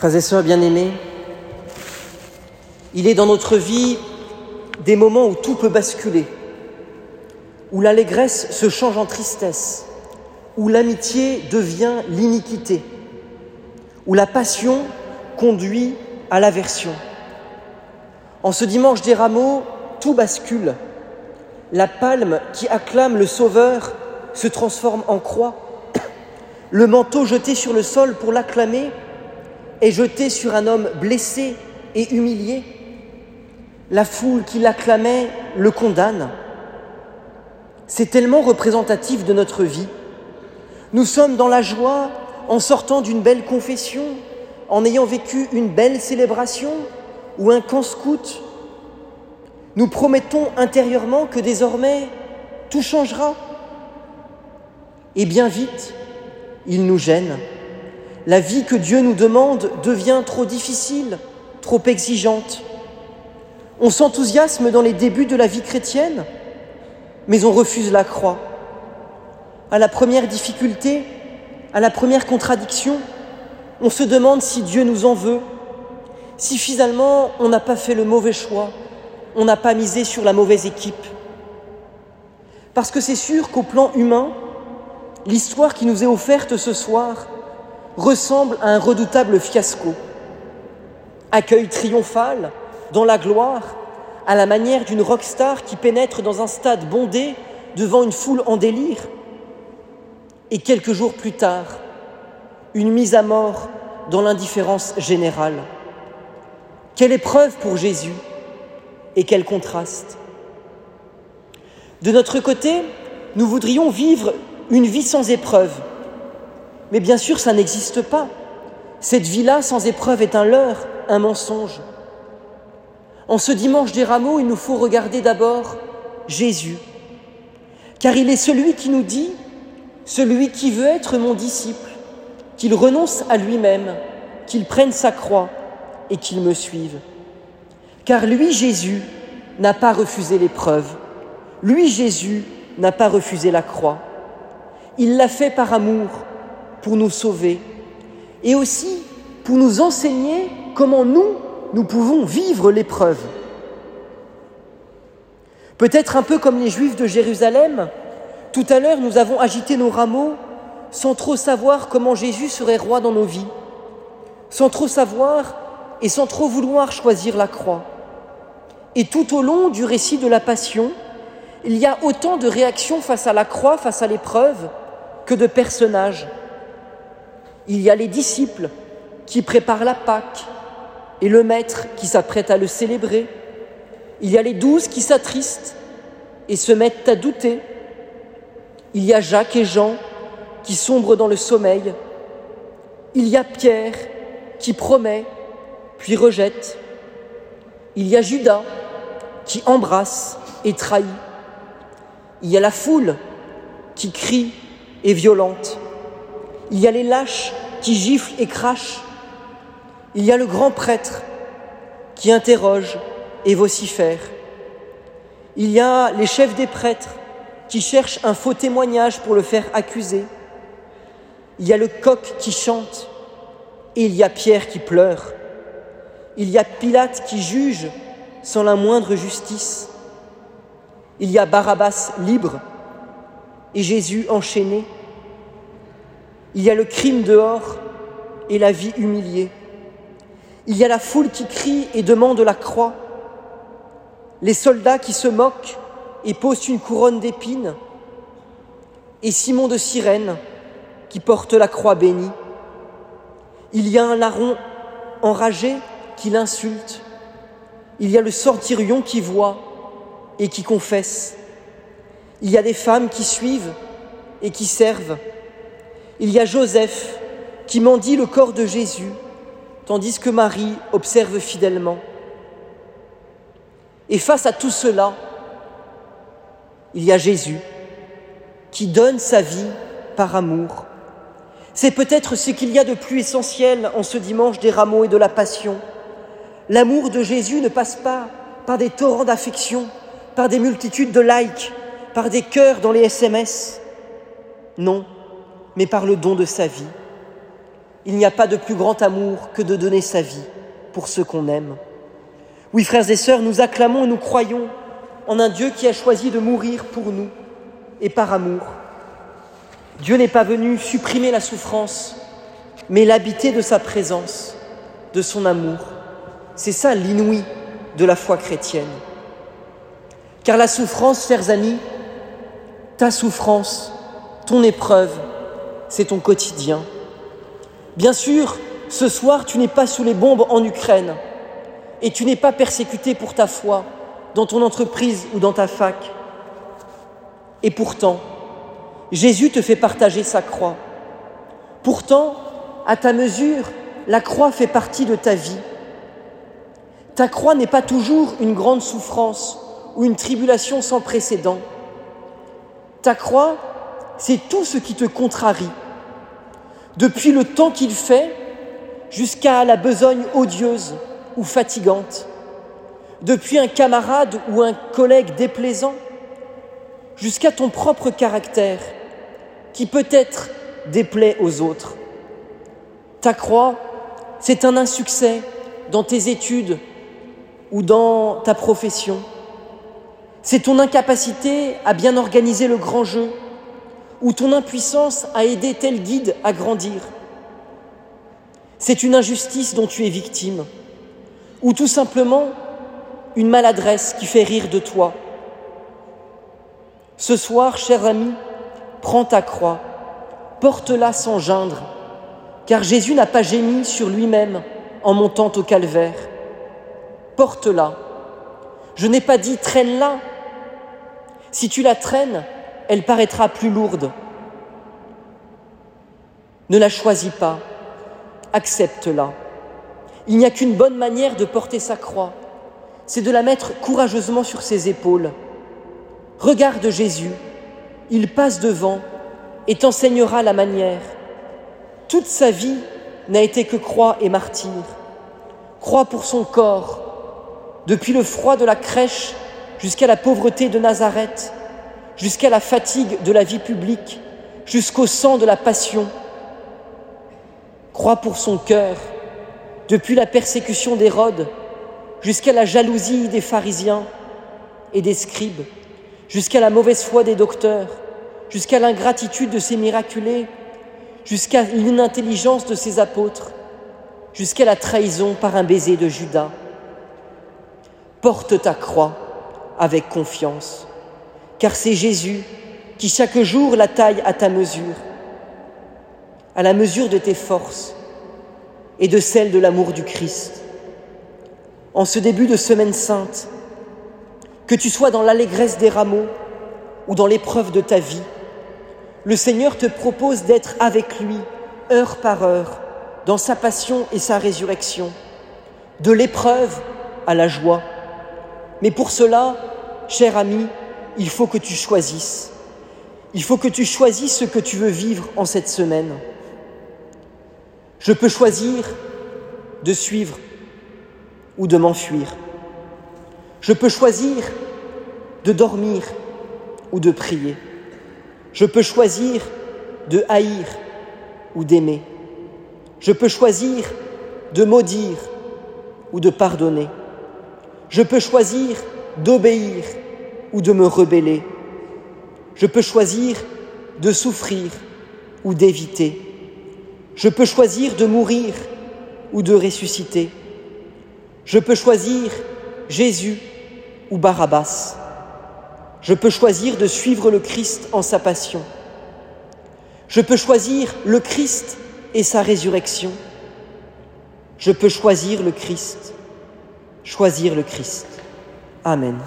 Frères et sœurs bien-aimés, il est dans notre vie des moments où tout peut basculer, où l'allégresse se change en tristesse, où l'amitié devient l'iniquité, où la passion conduit à l'aversion. En ce dimanche des rameaux, tout bascule. La palme qui acclame le Sauveur se transforme en croix. Le manteau jeté sur le sol pour l'acclamer est jeté sur un homme blessé et humilié. La foule qui l'acclamait le condamne. C'est tellement représentatif de notre vie. Nous sommes dans la joie en sortant d'une belle confession, en ayant vécu une belle célébration ou un camp scout. Nous promettons intérieurement que désormais tout changera. Et bien vite, il nous gêne. La vie que Dieu nous demande devient trop difficile, trop exigeante. On s'enthousiasme dans les débuts de la vie chrétienne, mais on refuse la croix. À la première difficulté, à la première contradiction, on se demande si Dieu nous en veut, si finalement on n'a pas fait le mauvais choix, on n'a pas misé sur la mauvaise équipe. Parce que c'est sûr qu'au plan humain, l'histoire qui nous est offerte ce soir ressemble à un redoutable fiasco. Accueil triomphal, dans la gloire, à la manière d'une rockstar qui pénètre dans un stade bondé devant une foule en délire. Et quelques jours plus tard, une mise à mort dans l'indifférence générale. Quelle épreuve pour Jésus et quel contraste. De notre côté, nous voudrions vivre une vie sans épreuve. Mais bien sûr, ça n'existe pas. Cette vie-là sans épreuve est un leurre, un mensonge. En ce dimanche des rameaux, il nous faut regarder d'abord Jésus, car il est celui qui nous dit, celui qui veut être mon disciple, qu'il renonce à lui-même, qu'il prenne sa croix et qu'il me suive. Car lui, Jésus, n'a pas refusé l'épreuve. Lui, Jésus, n'a pas refusé la croix. Il l'a fait par amour pour nous sauver et aussi pour nous enseigner comment nous, nous pouvons vivre l'épreuve. Peut-être un peu comme les Juifs de Jérusalem, tout à l'heure nous avons agité nos rameaux sans trop savoir comment Jésus serait roi dans nos vies, sans trop savoir et sans trop vouloir choisir la croix. Et tout au long du récit de la Passion, il y a autant de réactions face à la croix, face à l'épreuve, que de personnages. Il y a les disciples qui préparent la Pâque et le Maître qui s'apprête à le célébrer. Il y a les douze qui s'attristent et se mettent à douter. Il y a Jacques et Jean qui sombrent dans le sommeil. Il y a Pierre qui promet puis rejette. Il y a Judas qui embrasse et trahit. Il y a la foule qui crie et violente. Il y a les lâches qui giflent et crachent. Il y a le grand prêtre qui interroge et vocifère. Il y a les chefs des prêtres qui cherchent un faux témoignage pour le faire accuser. Il y a le coq qui chante et il y a Pierre qui pleure. Il y a Pilate qui juge sans la moindre justice. Il y a Barabbas libre et Jésus enchaîné. Il y a le crime dehors et la vie humiliée. Il y a la foule qui crie et demande la croix, les soldats qui se moquent et posent une couronne d'épines, et Simon de Cyrène qui porte la croix bénie. Il y a un larron enragé qui l'insulte. Il y a le centurion qui voit et qui confesse. Il y a des femmes qui suivent et qui servent. Il y a Joseph qui mendie le corps de Jésus, tandis que Marie observe fidèlement. Et face à tout cela, il y a Jésus qui donne sa vie par amour. C'est peut-être ce qu'il y a de plus essentiel en ce dimanche des rameaux et de la passion. L'amour de Jésus ne passe pas par des torrents d'affection, par des multitudes de likes, par des cœurs dans les SMS. Non, mais par le don de sa vie. Il n'y a pas de plus grand amour que de donner sa vie pour ceux qu'on aime. Oui, frères et sœurs, nous acclamons et nous croyons en un Dieu qui a choisi de mourir pour nous et par amour. Dieu n'est pas venu supprimer la souffrance, mais l'habiter de sa présence, de son amour. C'est ça l'inouï de la foi chrétienne. Car la souffrance, chers amis, ta souffrance, ton épreuve, c'est ton quotidien. Bien sûr, ce soir, tu n'es pas sous les bombes en Ukraine et tu n'es pas persécuté pour ta foi dans ton entreprise ou dans ta fac. Et pourtant, Jésus te fait partager sa croix. Pourtant, à ta mesure, la croix fait partie de ta vie. Ta croix n'est pas toujours une grande souffrance ou une tribulation sans précédent. Ta croix, c'est tout ce qui te contrarie. Depuis le temps qu'il fait jusqu'à la besogne odieuse ou fatigante. Depuis un camarade ou un collègue déplaisant jusqu'à ton propre caractère qui peut-être déplaît aux autres. Ta croix, c'est un insuccès dans tes études ou dans ta profession. C'est ton incapacité à bien organiser le grand jeu ou ton impuissance à aider tel guide à grandir. C'est une injustice dont tu es victime ou tout simplement une maladresse qui fait rire de toi. Ce soir, cher ami, prends ta croix, porte-la sans geindre, car Jésus n'a pas gémi sur lui-même en montant au calvaire. Porte-la. Je n'ai pas dit traîne-la. Si tu la traînes, elle paraîtra plus lourde. Ne la choisis pas, accepte-la. Il n'y a qu'une bonne manière de porter sa croix, c'est de la mettre courageusement sur ses épaules. Regarde Jésus, il passe devant et t'enseignera la manière. Toute sa vie n'a été que croix et martyr. Croix pour son corps, depuis le froid de la crèche jusqu'à la pauvreté de Nazareth, jusqu'à la fatigue de la vie publique, jusqu'au sang de la passion. Croix pour son cœur, depuis la persécution d'Hérode jusqu'à la jalousie des pharisiens et des scribes, jusqu'à la mauvaise foi des docteurs, jusqu'à l'ingratitude de ses miraculés, jusqu'à l'inintelligence de ses apôtres, jusqu'à la trahison par un baiser de Judas. Porte ta croix avec confiance, car c'est Jésus qui chaque jour la taille à ta mesure, à la mesure de tes forces et de celle de l'amour du Christ. En ce début de semaine sainte, que tu sois dans l'allégresse des rameaux ou dans l'épreuve de ta vie, le Seigneur te propose d'être avec lui heure par heure dans sa passion et sa résurrection, de l'épreuve à la joie. Mais pour cela, cher ami, il faut que tu choisisses. Il faut que tu choisisses ce que tu veux vivre en cette semaine. Je peux choisir de suivre ou de m'enfuir. Je peux choisir de dormir ou de prier. Je peux choisir de haïr ou d'aimer. Je peux choisir de maudire ou de pardonner. Je peux choisir d'obéir ou de me rebeller. Je peux choisir de souffrir ou d'éviter. Je peux choisir de mourir ou de ressusciter. Je peux choisir Jésus ou Barabbas. Je peux choisir de suivre le Christ en sa passion. Je peux choisir le Christ et sa résurrection. Je peux choisir le Christ, choisir le Christ. Amen.